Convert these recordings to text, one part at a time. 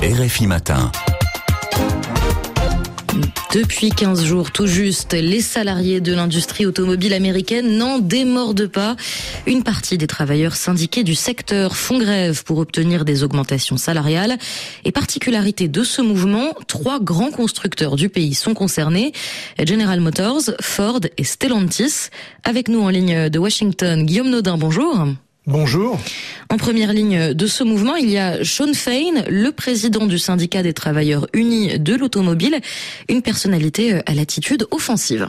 RFI Matin. Depuis 15 jours tout juste, les salariés de l'industrie automobile américaine n'en démordent pas. Une partie des travailleurs syndiqués du secteur font grève pour obtenir des augmentations salariales. Et particularité de ce mouvement, trois grands constructeurs du pays sont concernés. General Motors, Ford et Stellantis. Avec nous en ligne de Washington, Guillaume Naudin, bonjour. Bonjour. En première ligne de ce mouvement, il y a Sean Fain, le président du syndicat des travailleurs unis de l'automobile, une personnalité à l'attitude offensive.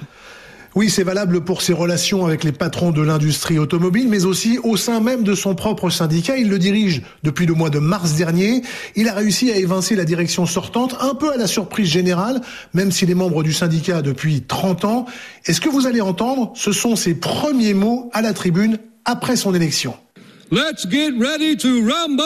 Oui, c'est valable pour ses relations avec les patrons de l'industrie automobile, mais aussi au sein même de son propre syndicat. Il le dirige depuis le mois de mars dernier. Il a réussi à évincer la direction sortante, un peu à la surprise générale, même s'il est membre du syndicat depuis 30 ans. Et ce que vous allez entendre, ce sont ses premiers mots à la tribune après son élection? Let's get ready to rumble!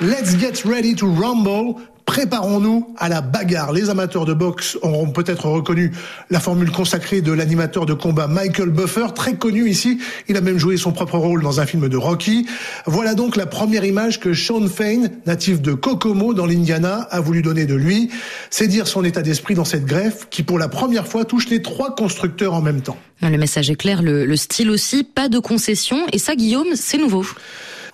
Let's get ready to rumble. Préparons-nous à la bagarre. Les amateurs de boxe auront peut-être reconnu la formule consacrée de l'animateur de combat Michael Buffer, très connu ici. Il a même joué son propre rôle dans un film de Rocky. Voilà donc la première image que Sean Fain, natif de Kokomo dans l'Indiana, a voulu donner de lui. C'est dire son état d'esprit dans cette greffe qui pour la première fois touche les trois constructeurs en même temps. Le message est clair, le, le style aussi, pas de concession. Et ça, Guillaume, c'est nouveau.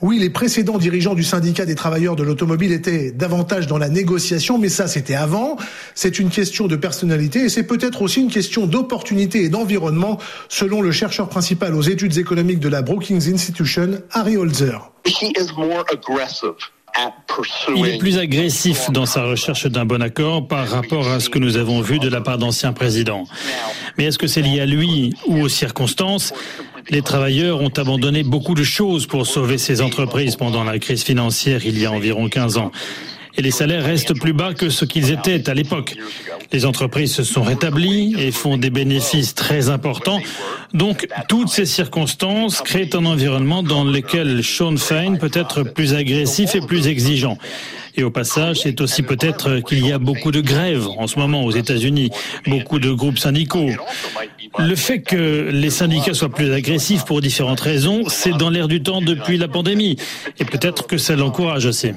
Oui, les précédents dirigeants du syndicat des travailleurs de l'automobile étaient davantage dans la négociation, mais ça c'était avant. C'est une question de personnalité et c'est peut-être aussi une question d'opportunité et d'environnement, selon le chercheur principal aux études économiques de la Brookings Institution, Harry Holzer. Il est plus agressif dans sa recherche d'un bon accord par rapport à ce que nous avons vu de la part d'anciens présidents. Mais est-ce que c'est lié à lui ou aux circonstances? Les travailleurs ont abandonné beaucoup de choses pour sauver ces entreprises pendant la crise financière il y a environ 15 ans. Et les salaires restent plus bas que ce qu'ils étaient à l'époque. Les entreprises se sont rétablies et font des bénéfices très importants. Donc, toutes ces circonstances créent un environnement dans lequel Sean Fain peut être plus agressif et plus exigeant. Et au passage, c'est aussi peut-être qu'il y a beaucoup de grèves en ce moment aux États-Unis, beaucoup de groupes syndicaux. Le fait que les syndicats soient plus agressifs pour différentes raisons, c'est dans l'air du temps depuis la pandémie. Et peut-être que ça l'encourage aussi.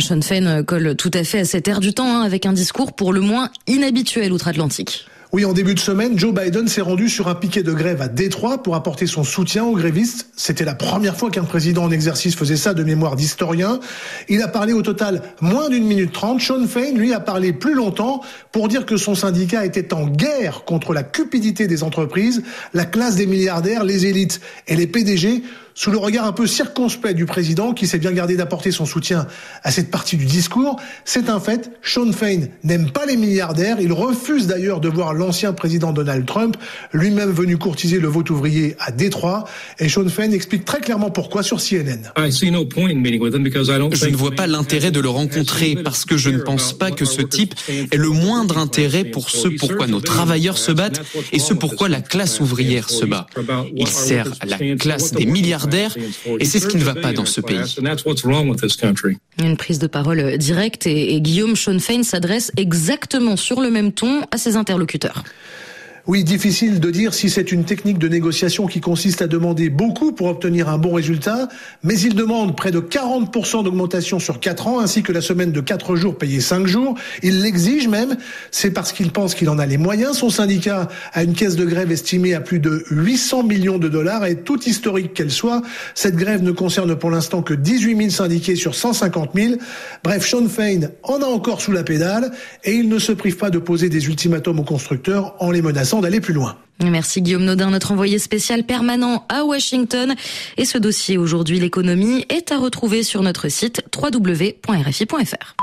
Sean Fain colle tout à fait à cet air du temps, hein, avec un discours pour le moins inhabituel outre-Atlantique. Oui, en début de semaine, Joe Biden s'est rendu sur un piquet de grève à Détroit pour apporter son soutien aux grévistes. C'était la première fois qu'un président en exercice faisait ça de mémoire d'historien. Il a parlé au total moins d'une minute trente. Sean Fain, lui, a parlé plus longtemps pour dire que son syndicat était en guerre contre la cupidité des entreprises, la classe des milliardaires, les élites et les PDG sous le regard un peu circonspect du président qui s'est bien gardé d'apporter son soutien à cette partie du discours. C'est un fait, Sean Fain n'aime pas les milliardaires, il refuse d'ailleurs de voir l'ancien président Donald Trump, lui-même venu courtiser le vote ouvrier à Détroit, et Sean Fain explique très clairement pourquoi sur CNN. Je ne vois pas l'intérêt de le rencontrer parce que je ne pense pas que ce type ait le moindre intérêt pour ce pourquoi nos travailleurs se battent et ce pourquoi la classe ouvrière se bat. Il sert à la classe des milliardaires et c'est ce qui ne va pas dans ce pays. Une prise de parole directe et, et Guillaume Schoenfein s'adresse exactement sur le même ton à ses interlocuteurs. Oui, difficile de dire si c'est une technique de négociation qui consiste à demander beaucoup pour obtenir un bon résultat, mais il demande près de 40% d'augmentation sur 4 ans, ainsi que la semaine de 4 jours payée 5 jours. Il l'exige même, c'est parce qu'il pense qu'il en a les moyens. Son syndicat a une caisse de grève estimée à plus de 800 millions de dollars et toute historique qu'elle soit, cette grève ne concerne pour l'instant que 18 000 syndiqués sur 150 000. Bref, Sean Fain en a encore sous la pédale et il ne se prive pas de poser des ultimatums aux constructeurs en les menaçant d'aller plus loin. Merci Guillaume Naudin, notre envoyé spécial permanent à Washington. Et ce dossier aujourd'hui, l'économie, est à retrouver sur notre site www.rfi.fr.